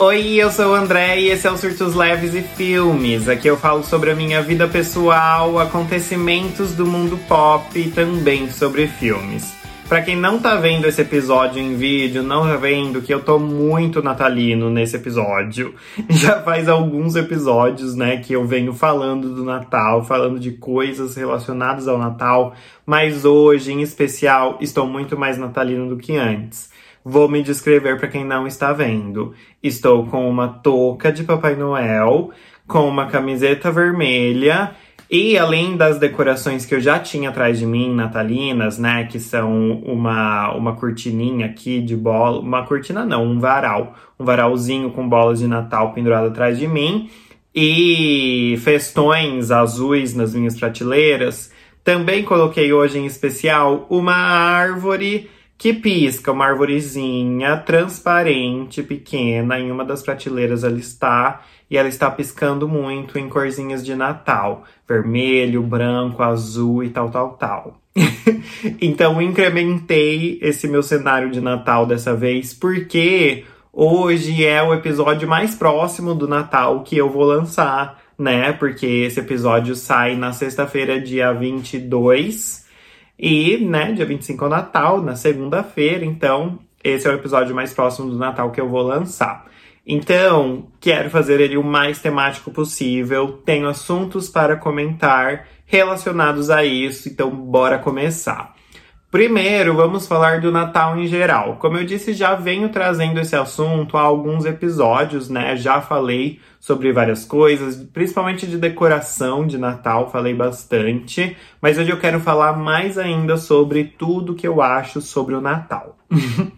Oi, eu sou o André e esse é o Surtos Leves e Filmes. Aqui eu falo sobre a minha vida pessoal, acontecimentos do mundo pop e também sobre filmes. Pra quem não tá vendo esse episódio em vídeo, não tá vendo que eu tô muito natalino nesse episódio. Já faz alguns episódios, né, que eu venho falando do Natal, falando de coisas relacionadas ao Natal, mas hoje, em especial, estou muito mais natalino do que antes. Vou me descrever para quem não está vendo. Estou com uma touca de Papai Noel, com uma camiseta vermelha e além das decorações que eu já tinha atrás de mim, natalinas, né, que são uma, uma cortininha aqui de bola, uma cortina não, um varal, um varalzinho com bolas de Natal pendurado atrás de mim e festões azuis nas minhas prateleiras. Também coloquei hoje em especial uma árvore que pisca uma arvorezinha transparente, pequena, em uma das prateleiras ela está, e ela está piscando muito em corzinhas de Natal, vermelho, branco, azul e tal, tal, tal. então incrementei esse meu cenário de Natal dessa vez, porque hoje é o episódio mais próximo do Natal que eu vou lançar, né? Porque esse episódio sai na sexta-feira, dia 22 e, né, dia 25 é o Natal, na segunda-feira, então esse é o episódio mais próximo do Natal que eu vou lançar. Então, quero fazer ele o mais temático possível, tenho assuntos para comentar relacionados a isso, então bora começar. Primeiro, vamos falar do Natal em geral. Como eu disse, já venho trazendo esse assunto há alguns episódios, né? Já falei sobre várias coisas, principalmente de decoração de Natal, falei bastante. Mas hoje eu quero falar mais ainda sobre tudo que eu acho sobre o Natal.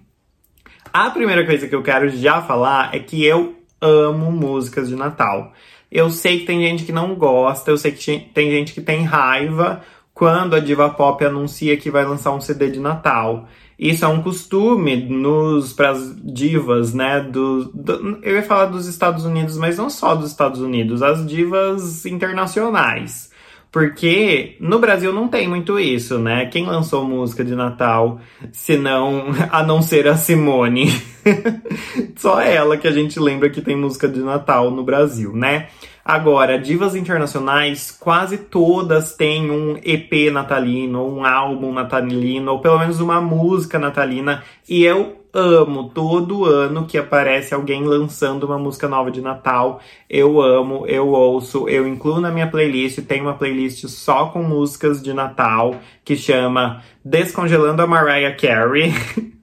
A primeira coisa que eu quero já falar é que eu amo músicas de Natal. Eu sei que tem gente que não gosta, eu sei que tem gente que tem raiva quando a diva pop anuncia que vai lançar um CD de Natal. Isso é um costume nos para as divas, né? Do, do, eu ia falar dos Estados Unidos, mas não só dos Estados Unidos, as divas internacionais. Porque no Brasil não tem muito isso, né? Quem lançou música de Natal, se não, a não ser a Simone? Só ela que a gente lembra que tem música de Natal no Brasil, né? Agora, divas internacionais, quase todas têm um EP natalino, um álbum natalino, ou pelo menos uma música natalina, e eu amo todo ano que aparece alguém lançando uma música nova de Natal. Eu amo, eu ouço, eu incluo na minha playlist, tem uma playlist só com músicas de Natal que chama Descongelando a Mariah Carey.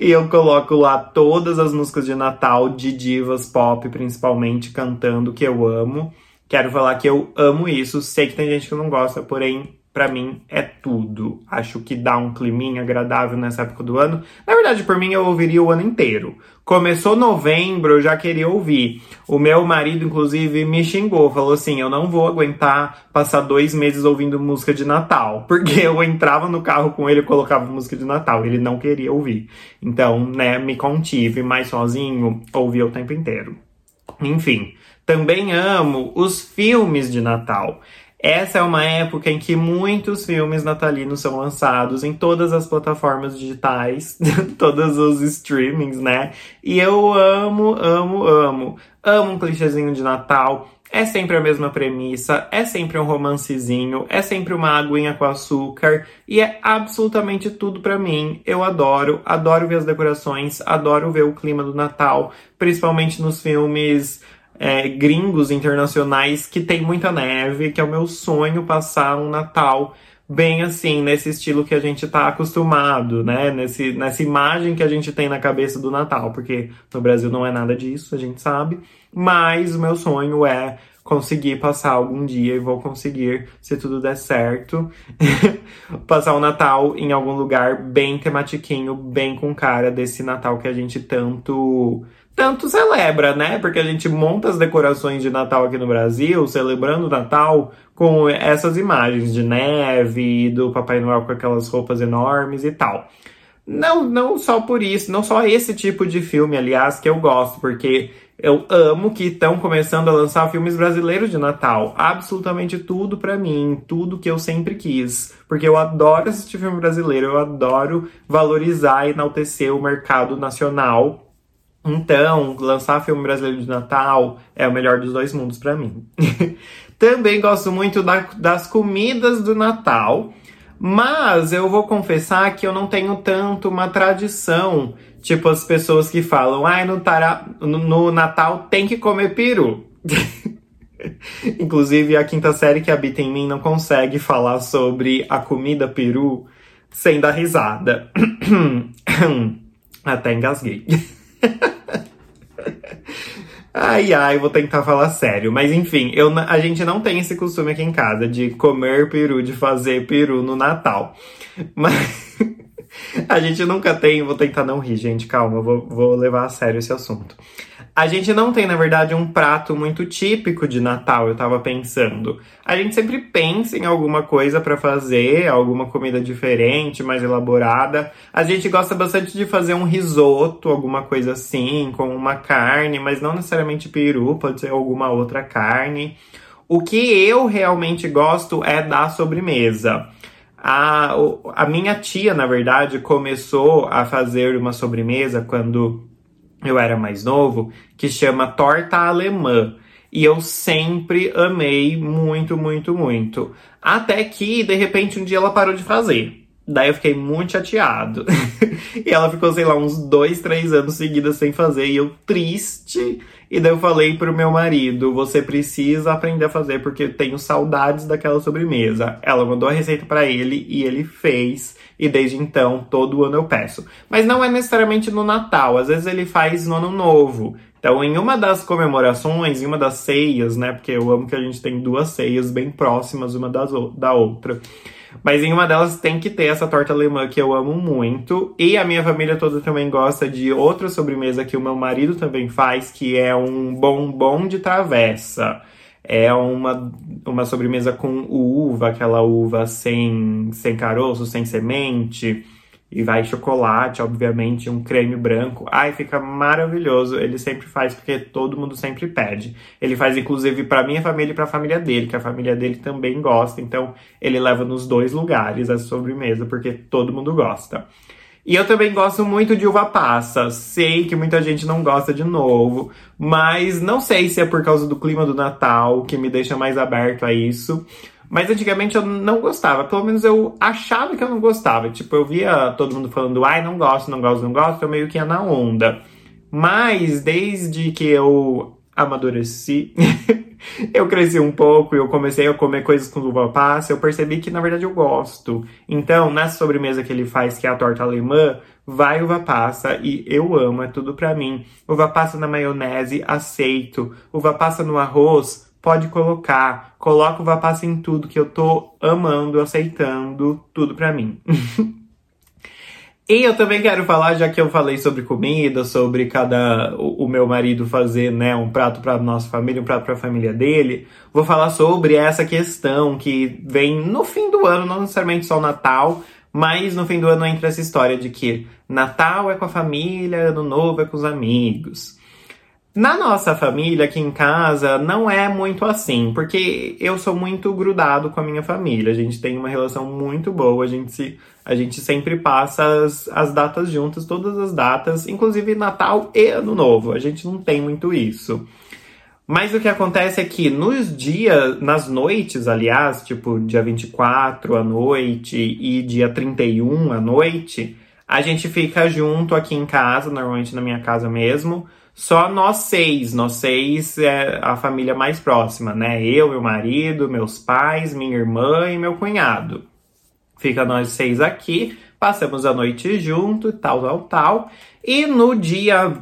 e eu coloco lá todas as músicas de Natal de divas pop, principalmente cantando, que eu amo. Quero falar que eu amo isso. Sei que tem gente que não gosta, porém para mim é tudo. Acho que dá um climinha agradável nessa época do ano. Na verdade, por mim eu ouviria o ano inteiro. Começou novembro, eu já queria ouvir. O meu marido, inclusive, me xingou, falou assim: eu não vou aguentar passar dois meses ouvindo música de Natal. Porque eu entrava no carro com ele e colocava música de Natal. Ele não queria ouvir. Então, né, me contive, mas sozinho, ouvia o tempo inteiro. Enfim, também amo os filmes de Natal. Essa é uma época em que muitos filmes natalinos são lançados em todas as plataformas digitais, todos os streamings, né? E eu amo, amo, amo. Amo um clichêzinho de Natal. É sempre a mesma premissa, é sempre um romancezinho, é sempre uma aguinha com açúcar e é absolutamente tudo para mim. Eu adoro, adoro ver as decorações, adoro ver o clima do Natal, principalmente nos filmes é, gringos internacionais que tem muita neve, que é o meu sonho passar um Natal bem assim, nesse estilo que a gente tá acostumado, né? Nesse, nessa imagem que a gente tem na cabeça do Natal, porque no Brasil não é nada disso, a gente sabe. Mas o meu sonho é conseguir passar algum dia e vou conseguir, se tudo der certo, passar o Natal em algum lugar bem tematiquinho, bem com cara desse Natal que a gente tanto tanto celebra, né? Porque a gente monta as decorações de Natal aqui no Brasil, celebrando o Natal com essas imagens de neve, do Papai Noel com aquelas roupas enormes e tal. Não, não só por isso, não só esse tipo de filme, aliás, que eu gosto, porque eu amo que estão começando a lançar filmes brasileiros de Natal. Absolutamente tudo para mim, tudo que eu sempre quis. Porque eu adoro assistir filme brasileiro, eu adoro valorizar e enaltecer o mercado nacional Então, lançar filme brasileiro de Natal é o melhor dos dois mundos para mim. Também gosto muito da, das comidas do Natal, mas eu vou confessar que eu não tenho tanto uma tradição, tipo as pessoas que falam, ai, ah, no, tara, no, no Natal tem que comer peru. Inclusive, a quinta série que habita em mim não consegue falar sobre a comida peru sem dar risada. Até engasguei. ai, ai, vou tentar falar sério. Mas enfim, eu, a gente não tem esse costume aqui em casa de comer peru, de fazer peru no Natal. Mas a gente nunca tem, vou tentar não rir, gente, calma, vou, vou levar a sério esse assunto. A gente não tem, na verdade, um prato muito típico de Natal, eu tava pensando. A gente sempre pensa em alguma coisa para fazer, alguma comida diferente, mais elaborada. A gente gosta bastante de fazer um risoto, alguma coisa assim, com uma carne, mas não necessariamente peru, pode ser alguma outra carne. O que eu realmente gosto é da sobremesa. A, a minha tia, na verdade, começou a fazer uma sobremesa quando eu era mais novo, que chama torta alemã. E eu sempre amei muito, muito, muito. Até que, de repente, um dia ela parou de fazer. Daí eu fiquei muito chateado. e ela ficou, sei lá, uns dois, três anos seguidas sem fazer. E eu triste. E daí eu falei pro meu marido: você precisa aprender a fazer porque eu tenho saudades daquela sobremesa. Ela mandou a receita para ele e ele fez. E desde então, todo ano eu peço. Mas não é necessariamente no Natal, às vezes ele faz no Ano Novo. Então, em uma das comemorações, em uma das ceias, né? Porque eu amo que a gente tem duas ceias bem próximas uma das, da outra. Mas em uma delas tem que ter essa torta alemã que eu amo muito. E a minha família toda também gosta de outra sobremesa que o meu marido também faz, que é um bombom de travessa. É uma, uma sobremesa com uva, aquela uva sem, sem caroço, sem semente. E vai chocolate, obviamente, um creme branco. Ai, fica maravilhoso. Ele sempre faz porque todo mundo sempre pede. Ele faz inclusive para minha família e para a família dele, que a família dele também gosta. Então, ele leva nos dois lugares a sobremesa porque todo mundo gosta. E eu também gosto muito de uva passa. Sei que muita gente não gosta de novo, mas não sei se é por causa do clima do Natal que me deixa mais aberto a isso. Mas antigamente eu não gostava, pelo menos eu achava que eu não gostava. Tipo, eu via todo mundo falando, ai, não gosto, não gosto, não gosto, eu meio que ia na onda. Mas desde que eu amadureci, eu cresci um pouco e eu comecei a comer coisas com uva passa, eu percebi que na verdade eu gosto. Então, nessa sobremesa que ele faz, que é a torta alemã, vai uva passa e eu amo, é tudo pra mim. Uva passa na maionese, aceito. Uva passa no arroz, pode colocar. Coloca uva passa em tudo que eu tô amando, aceitando, tudo pra mim. E eu também quero falar, já que eu falei sobre comida, sobre cada o, o meu marido fazer, né, um prato para nossa família, um prato para a família dele, vou falar sobre essa questão que vem no fim do ano, não necessariamente só o Natal, mas no fim do ano entra essa história de que Natal é com a família, Ano Novo é com os amigos. Na nossa família, aqui em casa, não é muito assim, porque eu sou muito grudado com a minha família. A gente tem uma relação muito boa, a gente, se, a gente sempre passa as, as datas juntas, todas as datas, inclusive Natal e Ano Novo. A gente não tem muito isso. Mas o que acontece é que nos dias, nas noites, aliás, tipo dia 24 à noite e dia 31 à noite, a gente fica junto aqui em casa, normalmente na minha casa mesmo só nós seis, nós seis é a família mais próxima, né? Eu, meu marido, meus pais, minha irmã e meu cunhado. Fica nós seis aqui, passamos a noite junto, tal, tal, tal. E no dia,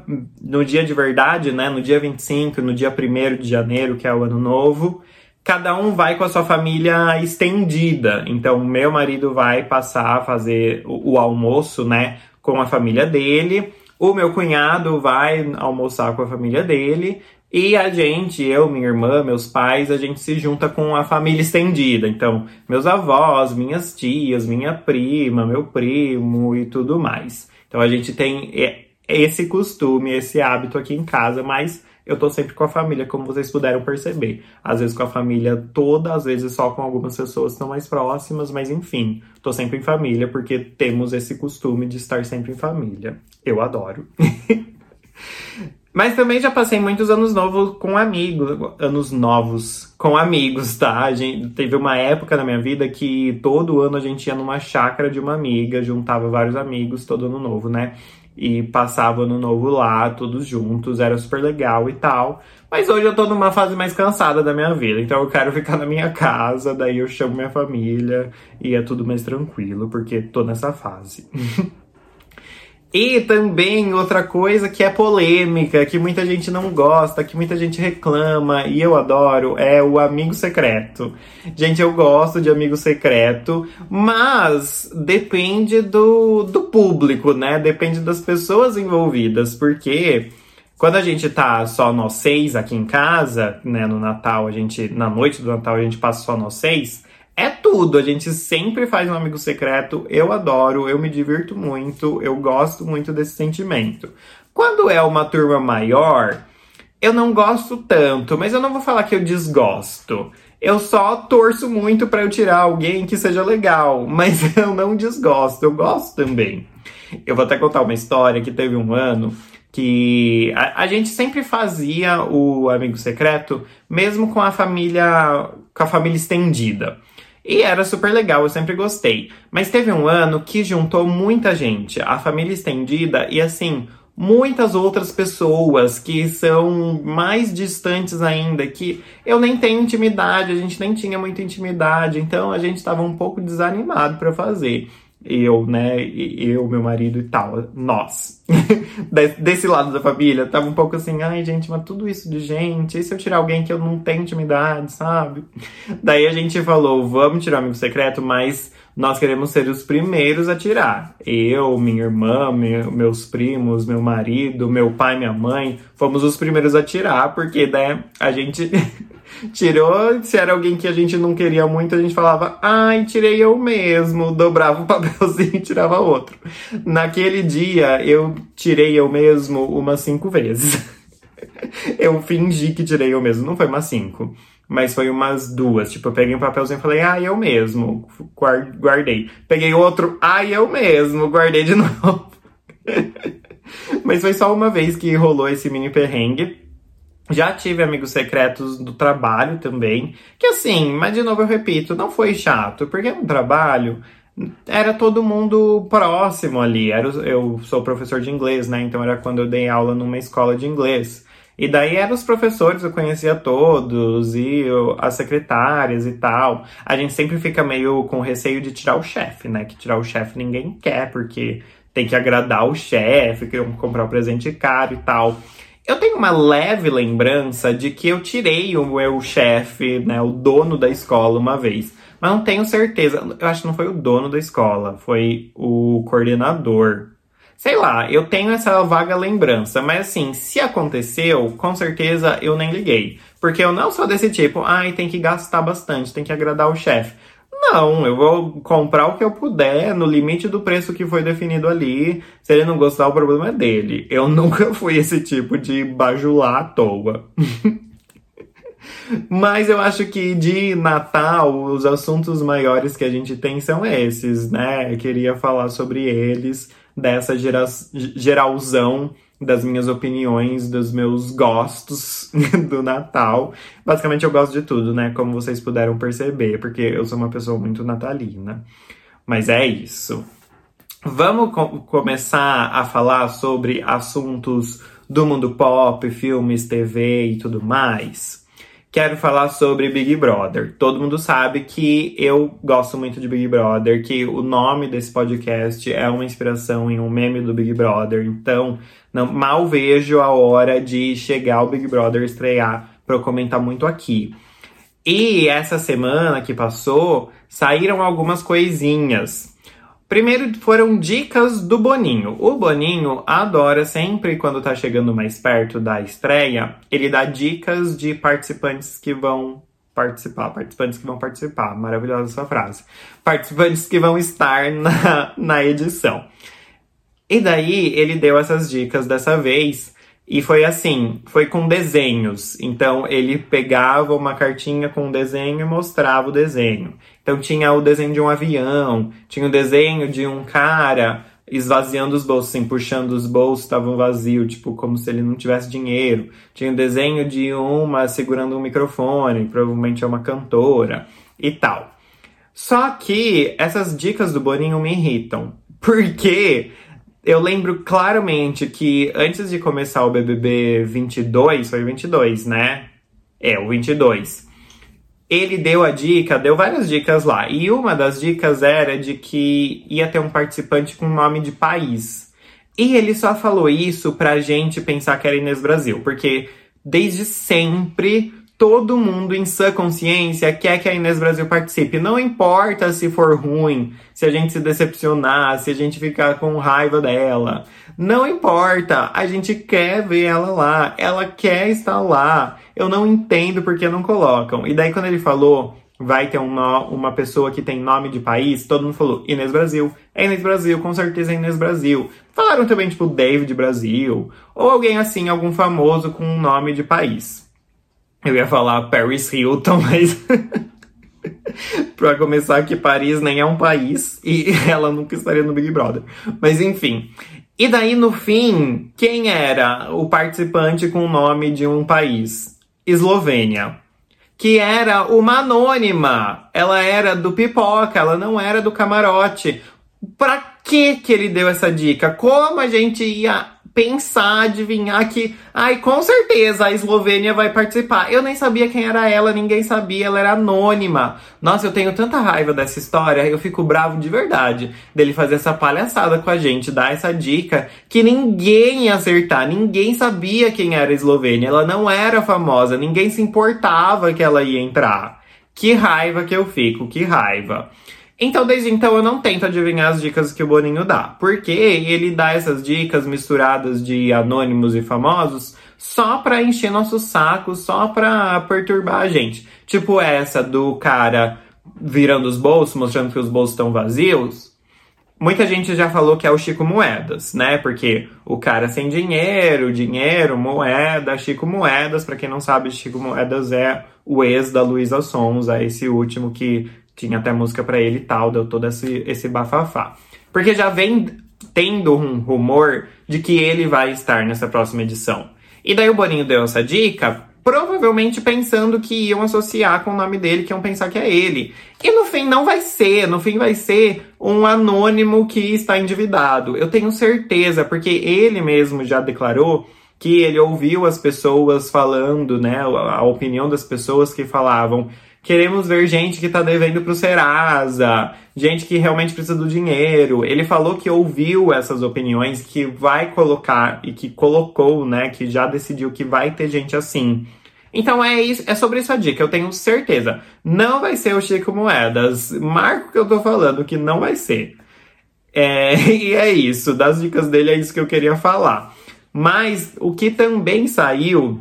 no dia de verdade, né? No dia 25, no dia 1 de janeiro, que é o ano novo, cada um vai com a sua família estendida. Então, meu marido vai passar a fazer o, o almoço, né? Com a família dele. O meu cunhado vai almoçar com a família dele e a gente, eu, minha irmã, meus pais, a gente se junta com a família estendida. Então, meus avós, minhas tias, minha prima, meu primo e tudo mais. Então, a gente tem esse costume, esse hábito aqui em casa, mas eu tô sempre com a família, como vocês puderam perceber. Às vezes com a família toda, às vezes só com algumas pessoas que estão mais próximas, mas enfim, tô sempre em família porque temos esse costume de estar sempre em família. Eu adoro. Mas também já passei muitos anos novos com amigos, anos novos com amigos, tá? A gente, teve uma época na minha vida que todo ano a gente ia numa chácara de uma amiga, juntava vários amigos todo ano novo, né? E passava ano novo lá, todos juntos, era super legal e tal. Mas hoje eu tô numa fase mais cansada da minha vida, então eu quero ficar na minha casa, daí eu chamo minha família e é tudo mais tranquilo, porque tô nessa fase. E também outra coisa que é polêmica, que muita gente não gosta, que muita gente reclama e eu adoro, é o amigo secreto. Gente, eu gosto de amigo secreto, mas depende do, do público, né? Depende das pessoas envolvidas, porque quando a gente tá só nós seis aqui em casa, né, no Natal, a gente, na noite do Natal, a gente passa só nós seis é tudo. A gente sempre faz um amigo secreto. Eu adoro, eu me divirto muito, eu gosto muito desse sentimento. Quando é uma turma maior, eu não gosto tanto, mas eu não vou falar que eu desgosto. Eu só torço muito para eu tirar alguém que seja legal, mas eu não desgosto, eu gosto também. Eu vou até contar uma história que teve um ano que a, a, gente sempre fazia o amigo secreto, mesmo com a família, com a família estendida. E era super legal, eu sempre gostei. Mas teve um ano que juntou muita gente, a família estendida e assim, muitas outras pessoas que são mais distantes ainda, que eu nem tenho intimidade, a gente nem tinha muita intimidade, então a gente estava um pouco desanimado para fazer eu, né, eu, meu marido e tal, nós, desse lado da família, tava um pouco assim, ai gente, mas tudo isso de gente, e se eu tirar alguém que eu não tenho intimidade, sabe? Daí a gente falou, vamos tirar o amigo secreto, mas nós queremos ser os primeiros a tirar. Eu, minha irmã, meu, meus primos, meu marido, meu pai, minha mãe, fomos os primeiros a tirar, porque, né, a gente tirou, se era alguém que a gente não queria muito, a gente falava, ai, tirei eu mesmo, dobrava o papelzinho e tirava outro. Naquele dia, eu tirei eu mesmo umas cinco vezes. eu fingi que tirei eu mesmo, não foi umas cinco. Mas foi umas duas. Tipo, eu peguei um papelzinho e falei, ah, eu mesmo. Guardei. Peguei outro, ah, eu mesmo. Guardei de novo. Mas foi só uma vez que rolou esse mini perrengue. Já tive amigos secretos do trabalho também, que assim, mas de novo eu repito, não foi chato, porque no trabalho era todo mundo próximo ali. Era, eu sou professor de inglês, né? Então era quando eu dei aula numa escola de inglês. E daí eram os professores, eu conhecia todos, e eu, as secretárias e tal. A gente sempre fica meio com receio de tirar o chefe, né? Que tirar o chefe ninguém quer, porque tem que agradar o chefe, comprar um presente caro e tal. Eu tenho uma leve lembrança de que eu tirei o meu chefe, né, o dono da escola uma vez, mas não tenho certeza. Eu acho que não foi o dono da escola, foi o coordenador. Sei lá, eu tenho essa vaga lembrança, mas assim, se aconteceu, com certeza eu nem liguei. Porque eu não sou desse tipo, ai, tem que gastar bastante, tem que agradar o chefe. Não, eu vou comprar o que eu puder, no limite do preço que foi definido ali. Se ele não gostar, o problema é dele. Eu nunca fui esse tipo de bajular à toa. Mas eu acho que de Natal, os assuntos maiores que a gente tem são esses, né? Eu queria falar sobre eles, dessa gera geralzão das minhas opiniões, dos meus gostos do Natal. Basicamente eu gosto de tudo, né? Como vocês puderam perceber, porque eu sou uma pessoa muito natalina. Mas é isso. Vamos co começar a falar sobre assuntos do mundo pop, filmes, TV e tudo mais quero falar sobre Big Brother. Todo mundo sabe que eu gosto muito de Big Brother, que o nome desse podcast é uma inspiração em um meme do Big Brother. Então, não, mal vejo a hora de chegar o Big Brother estrear para eu comentar muito aqui. E essa semana que passou, saíram algumas coisinhas. Primeiro foram dicas do Boninho. O Boninho adora sempre quando tá chegando mais perto da estreia, ele dá dicas de participantes que vão participar, participantes que vão participar. Maravilhosa essa frase. Participantes que vão estar na, na edição. E daí ele deu essas dicas dessa vez e foi assim, foi com desenhos. Então ele pegava uma cartinha com um desenho e mostrava o desenho. Então tinha o desenho de um avião, tinha o desenho de um cara esvaziando os bolsos, assim, puxando os bolsos, estavam vazios, tipo, como se ele não tivesse dinheiro. Tinha um desenho de uma segurando um microfone, provavelmente é uma cantora e tal. Só que essas dicas do Boninho me irritam, porque eu lembro claramente que antes de começar o BBB 22, foi 22, né? É, o 22 ele deu a dica, deu várias dicas lá. E uma das dicas era de que ia ter um participante com nome de país. E ele só falou isso pra gente pensar que era Inês Brasil, porque desde sempre todo mundo em sua consciência quer que a Inês Brasil participe. Não importa se for ruim, se a gente se decepcionar, se a gente ficar com raiva dela. Não importa, a gente quer ver ela lá, ela quer estar lá. Eu não entendo porque não colocam. E daí quando ele falou vai ter um no, uma pessoa que tem nome de país, todo mundo falou Inês Brasil. É Inês Brasil, com certeza é Inês Brasil. Falaram também, tipo, David Brasil, ou alguém assim, algum famoso com um nome de país. Eu ia falar Paris Hilton, mas. pra começar, que Paris nem é um país e ela nunca estaria no Big Brother. Mas enfim. E daí, no fim, quem era o participante com o nome de um país? Eslovênia. Que era uma anônima. Ela era do pipoca, ela não era do camarote. Pra que que ele deu essa dica? Como a gente ia pensar, adivinhar que, ai, com certeza a Eslovênia vai participar. Eu nem sabia quem era ela, ninguém sabia, ela era anônima. Nossa, eu tenho tanta raiva dessa história, eu fico bravo de verdade dele fazer essa palhaçada com a gente, dar essa dica que ninguém ia acertar, ninguém sabia quem era a Eslovênia, ela não era famosa, ninguém se importava que ela ia entrar. Que raiva que eu fico, que raiva. Então, desde então, eu não tento adivinhar as dicas que o Boninho dá, porque ele dá essas dicas misturadas de anônimos e famosos só pra encher nosso saco, só pra perturbar a gente. Tipo essa do cara virando os bolsos, mostrando que os bolsos estão vazios. Muita gente já falou que é o Chico Moedas, né? Porque o cara sem dinheiro, dinheiro, moeda, Chico Moedas, para quem não sabe, Chico Moedas é o ex da Luísa Sonza, esse último que tinha até música para ele e tal, deu todo esse, esse bafafá. Porque já vem tendo um rumor de que ele vai estar nessa próxima edição. E daí o Boninho deu essa dica, provavelmente pensando que iam associar com o nome dele, que iam pensar que é ele. E no fim não vai ser, no fim vai ser um anônimo que está endividado. Eu tenho certeza, porque ele mesmo já declarou que ele ouviu as pessoas falando, né, a opinião das pessoas que falavam Queremos ver gente que tá devendo pro Serasa, gente que realmente precisa do dinheiro. Ele falou que ouviu essas opiniões, que vai colocar e que colocou, né, que já decidiu que vai ter gente assim. Então é isso, é sobre isso a dica, eu tenho certeza. Não vai ser o Chico Moedas. Marco que eu tô falando que não vai ser. É, e é isso, das dicas dele é isso que eu queria falar. Mas o que também saiu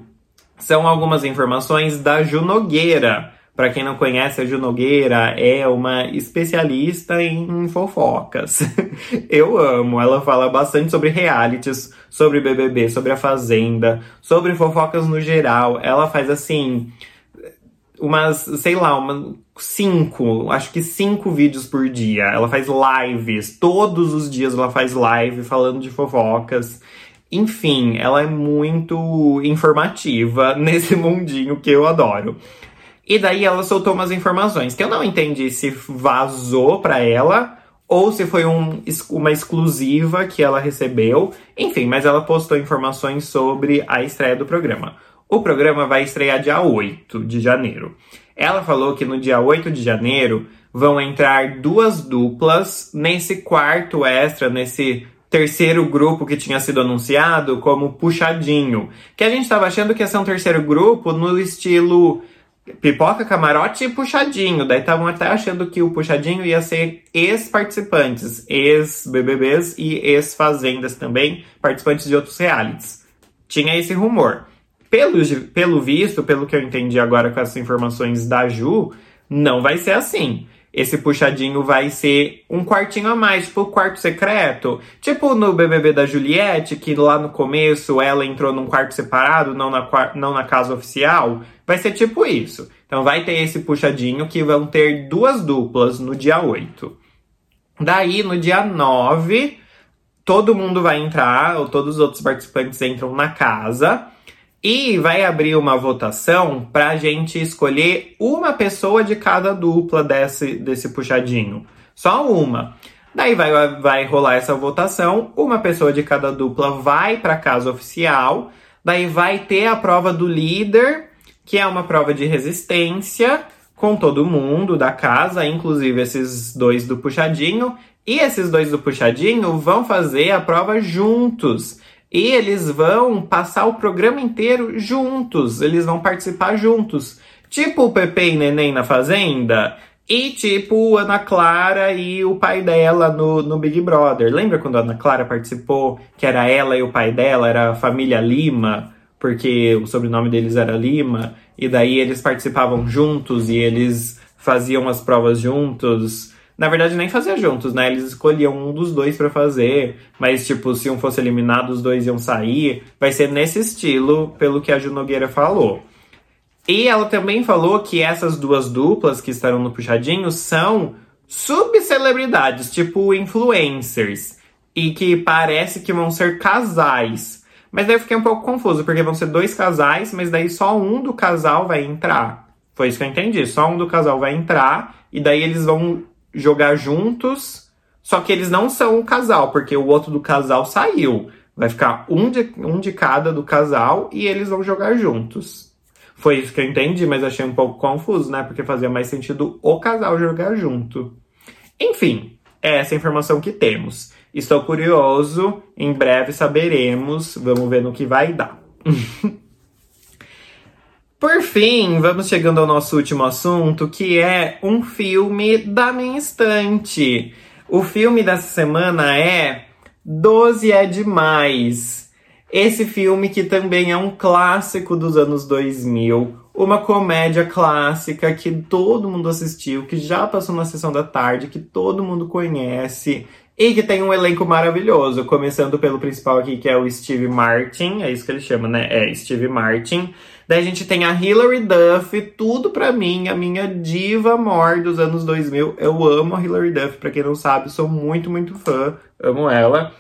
são algumas informações da Ju Nogueira. Para quem não conhece, a Ju Nogueira é uma especialista em fofocas. Eu amo, ela fala bastante sobre realities, sobre BBB, sobre a Fazenda, sobre fofocas no geral. Ela faz assim umas, sei lá, umas cinco, acho que cinco vídeos por dia. Ela faz lives, todos os dias ela faz live falando de fofocas. Enfim, ela é muito informativa nesse mundinho que eu adoro. E daí ela soltou umas informações que eu não entendi se vazou para ela ou se foi um, uma exclusiva que ela recebeu. Enfim, mas ela postou informações sobre a estreia do programa. O programa vai estrear dia 8 de janeiro. Ela falou que no dia 8 de janeiro vão entrar duas duplas nesse quarto extra, nesse terceiro grupo que tinha sido anunciado como puxadinho. Que a gente estava achando que ia ser um terceiro grupo no estilo Pipoca, camarote e puxadinho. Daí estavam até achando que o puxadinho ia ser ex-participantes, ex-BBBs e ex-fazendas também, participantes de outros realities. Tinha esse rumor. Pelo, pelo visto, pelo que eu entendi agora com essas informações da Ju, não vai ser assim esse puxadinho vai ser um quartinho a mais, tipo quarto secreto. Tipo no BBB da Juliette, que lá no começo ela entrou num quarto separado, não na, não na casa oficial. Vai ser tipo isso. Então vai ter esse puxadinho que vão ter duas duplas no dia 8. Daí, no dia 9, todo mundo vai entrar, ou todos os outros participantes entram na casa. E vai abrir uma votação para a gente escolher uma pessoa de cada dupla desse, desse puxadinho. Só uma. Daí vai, vai rolar essa votação, uma pessoa de cada dupla vai para casa oficial, daí vai ter a prova do líder, que é uma prova de resistência com todo mundo da casa, inclusive esses dois do puxadinho, e esses dois do puxadinho vão fazer a prova juntos. Eles vão passar o programa inteiro juntos, eles vão participar juntos. Tipo o Pepe e Neném na Fazenda, e tipo Ana Clara e o pai dela no, no Big Brother. Lembra quando a Ana Clara participou, que era ela e o pai dela, era a família Lima, porque o sobrenome deles era Lima, e daí eles participavam juntos e eles faziam as provas juntos. Na verdade, nem fazia juntos, né? Eles escolhiam um dos dois para fazer, mas, tipo, se um fosse eliminado, os dois iam sair. Vai ser nesse estilo, pelo que a Ju Nogueira falou. E ela também falou que essas duas duplas que estarão no Puxadinho são subcelebridades, tipo influencers, e que parece que vão ser casais. Mas daí eu fiquei um pouco confuso, porque vão ser dois casais, mas daí só um do casal vai entrar. Foi isso que eu entendi. Só um do casal vai entrar, e daí eles vão jogar juntos, só que eles não são um casal, porque o outro do casal saiu. Vai ficar um de, um de cada do casal e eles vão jogar juntos. Foi isso que eu entendi, mas achei um pouco confuso, né? Porque fazia mais sentido o casal jogar junto. Enfim, é essa informação que temos. Estou curioso, em breve saberemos. Vamos ver no que vai dar. Por fim, vamos chegando ao nosso último assunto, que é um filme da minha estante. O filme dessa semana é Doze é Demais. Esse filme que também é um clássico dos anos 2000, uma comédia clássica que todo mundo assistiu, que já passou na sessão da tarde, que todo mundo conhece e que tem um elenco maravilhoso, começando pelo principal aqui que é o Steve Martin, é isso que ele chama, né? É Steve Martin. Daí a gente tem a Hilary Duff, tudo pra mim, a minha diva mor dos anos 2000. Eu amo a Hilary Duff, pra quem não sabe, sou muito, muito fã, amo ela.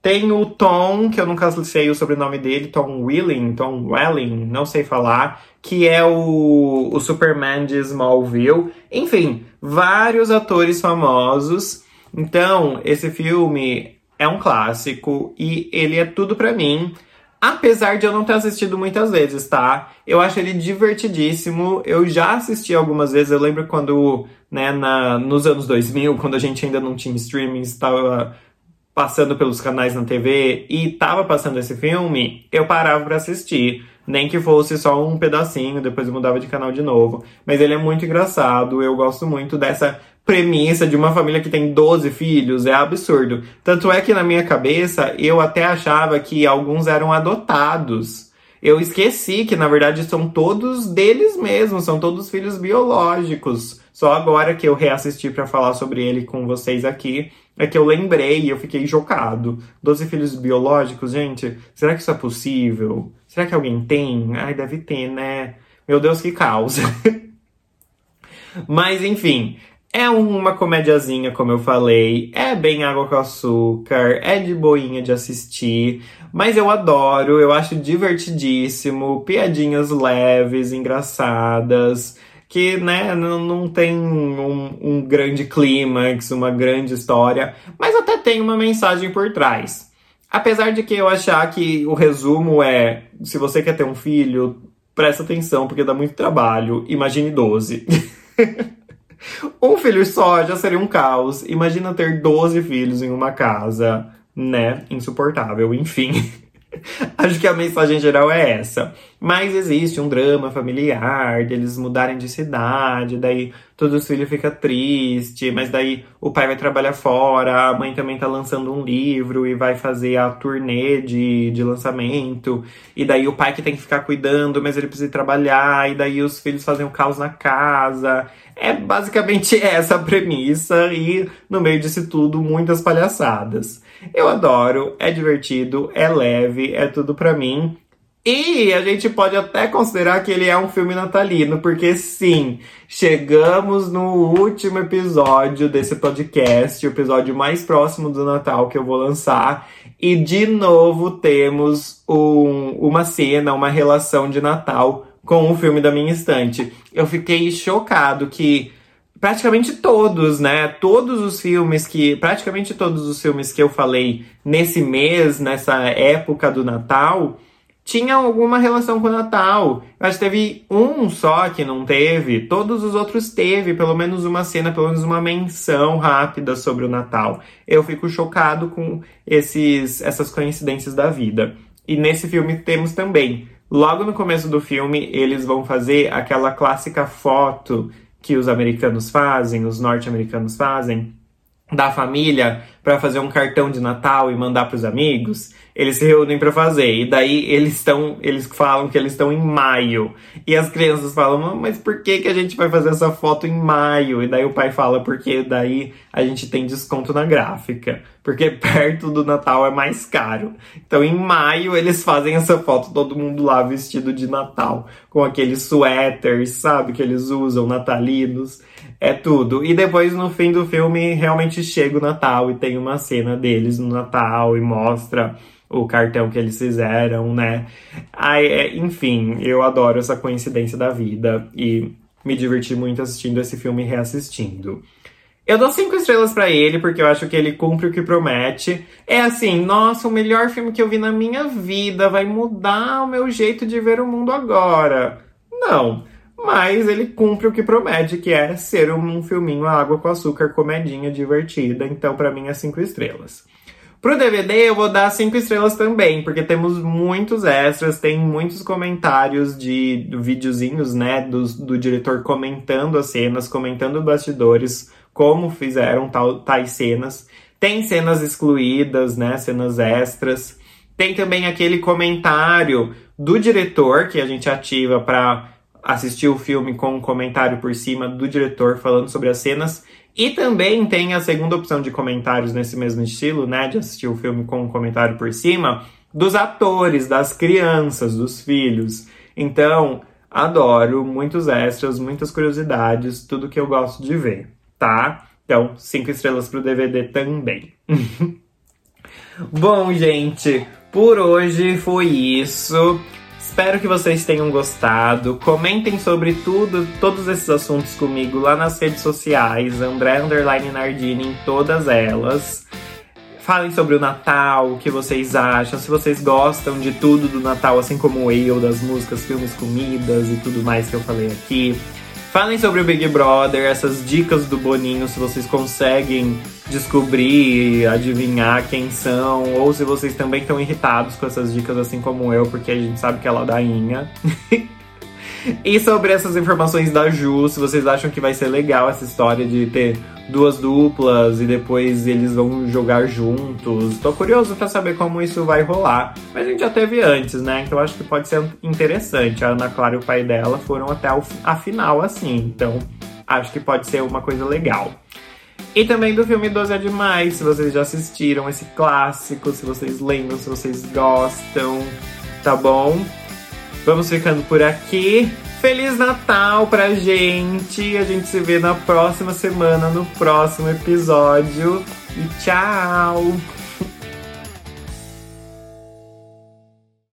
Tem o Tom, que eu nunca sei o sobrenome dele, Tom Willing, Tom Welling, não sei falar, que é o, o Superman de Smallville. Enfim, vários atores famosos. Então, esse filme é um clássico e ele é tudo para mim. Apesar de eu não ter assistido muitas vezes, tá? Eu acho ele divertidíssimo. Eu já assisti algumas vezes. Eu lembro quando, né, na, nos anos 2000, quando a gente ainda não tinha streaming, estava passando pelos canais na TV e tava passando esse filme, eu parava para assistir. Nem que fosse só um pedacinho, depois eu mudava de canal de novo. Mas ele é muito engraçado. Eu gosto muito dessa premissa de uma família que tem 12 filhos é absurdo. Tanto é que na minha cabeça eu até achava que alguns eram adotados. Eu esqueci que na verdade são todos deles mesmos, são todos filhos biológicos. Só agora que eu reassisti para falar sobre ele com vocês aqui, é que eu lembrei e eu fiquei chocado. 12 filhos biológicos, gente, será que isso é possível? Será que alguém tem? Ai, deve ter, né? Meu Deus, que causa. Mas enfim, é uma comédiazinha, como eu falei, é bem água com açúcar, é de boinha de assistir, mas eu adoro, eu acho divertidíssimo, piadinhas leves, engraçadas, que né, não, não tem um, um grande clímax, uma grande história, mas até tem uma mensagem por trás. Apesar de que eu achar que o resumo é: se você quer ter um filho, presta atenção, porque dá muito trabalho, imagine 12. Um filho só já seria um caos. Imagina ter 12 filhos em uma casa, né? Insuportável, enfim. Acho que a mensagem geral é essa. Mas existe um drama familiar, deles mudarem de cidade, daí todos os filhos ficam tristes, mas daí o pai vai trabalhar fora, a mãe também tá lançando um livro e vai fazer a turnê de, de lançamento, e daí o pai que tem que ficar cuidando, mas ele precisa trabalhar, e daí os filhos fazem o caos na casa. É basicamente essa a premissa, e no meio disso tudo, muitas palhaçadas. Eu adoro, é divertido, é leve, é tudo para mim. E a gente pode até considerar que ele é um filme natalino, porque sim, chegamos no último episódio desse podcast, o episódio mais próximo do Natal que eu vou lançar. E de novo temos um, uma cena, uma relação de Natal com o filme da minha estante. Eu fiquei chocado que praticamente todos, né? Todos os filmes que. Praticamente todos os filmes que eu falei nesse mês, nessa época do Natal, tinham alguma relação com o Natal. Eu acho que teve um só que não teve. Todos os outros teve, pelo menos uma cena, pelo menos uma menção rápida sobre o Natal. Eu fico chocado com esses, essas coincidências da vida. E nesse filme temos também. Logo no começo do filme, eles vão fazer aquela clássica foto que os americanos fazem, os norte-americanos fazem, da família para fazer um cartão de Natal e mandar para os amigos, eles se reúnem para fazer. E daí eles estão, eles falam que eles estão em maio. E as crianças falam: "Mas por que que a gente vai fazer essa foto em maio?" E daí o pai fala: "Porque daí a gente tem desconto na gráfica, porque perto do Natal é mais caro". Então em maio eles fazem essa foto todo mundo lá vestido de Natal, com aqueles suéteres, sabe, que eles usam natalinos é tudo. E depois, no fim do filme, realmente chega o Natal e tem uma cena deles no Natal e mostra o cartão que eles fizeram, né? Ai, é, enfim, eu adoro essa coincidência da vida e me diverti muito assistindo esse filme e reassistindo. Eu dou cinco estrelas para ele porque eu acho que ele cumpre o que promete. É assim, nossa, o melhor filme que eu vi na minha vida vai mudar o meu jeito de ver o mundo agora. Não mas ele cumpre o que promete, que é ser um filminho água com açúcar, comedinha, divertida. Então, para mim, é cinco estrelas. Pro DVD eu vou dar cinco estrelas também, porque temos muitos extras, tem muitos comentários de videozinhos, né, do, do diretor comentando as cenas, comentando bastidores, como fizeram tal, tais cenas. Tem cenas excluídas, né, cenas extras. Tem também aquele comentário do diretor que a gente ativa para assistir o filme com um comentário por cima do diretor falando sobre as cenas. E também tem a segunda opção de comentários nesse mesmo estilo, né? De assistir o filme com um comentário por cima, dos atores, das crianças, dos filhos. Então, adoro, muitos extras, muitas curiosidades, tudo que eu gosto de ver, tá? Então, cinco estrelas pro DVD também. Bom, gente, por hoje foi isso. Espero que vocês tenham gostado. Comentem sobre tudo, todos esses assuntos comigo lá nas redes sociais, André Underline Nardini em todas elas. Falem sobre o Natal, o que vocês acham, se vocês gostam de tudo do Natal, assim como eu, das músicas, filmes, comidas e tudo mais que eu falei aqui. Falem sobre o Big Brother, essas dicas do Boninho, se vocês conseguem descobrir, adivinhar quem são, ou se vocês também estão irritados com essas dicas, assim como eu, porque a gente sabe que ela é dainha. e sobre essas informações da Ju, se vocês acham que vai ser legal essa história de ter duas duplas e depois eles vão jogar juntos. Tô curioso para saber como isso vai rolar. Mas a gente já teve antes, né? Então acho que pode ser interessante. A Ana Clara e o pai dela foram até a final assim. Então acho que pode ser uma coisa legal. E também do filme 12 é Demais, se vocês já assistiram esse clássico, se vocês lembram, se vocês gostam, tá bom? Vamos ficando por aqui. Feliz Natal pra gente! A gente se vê na próxima semana, no próximo episódio. E tchau!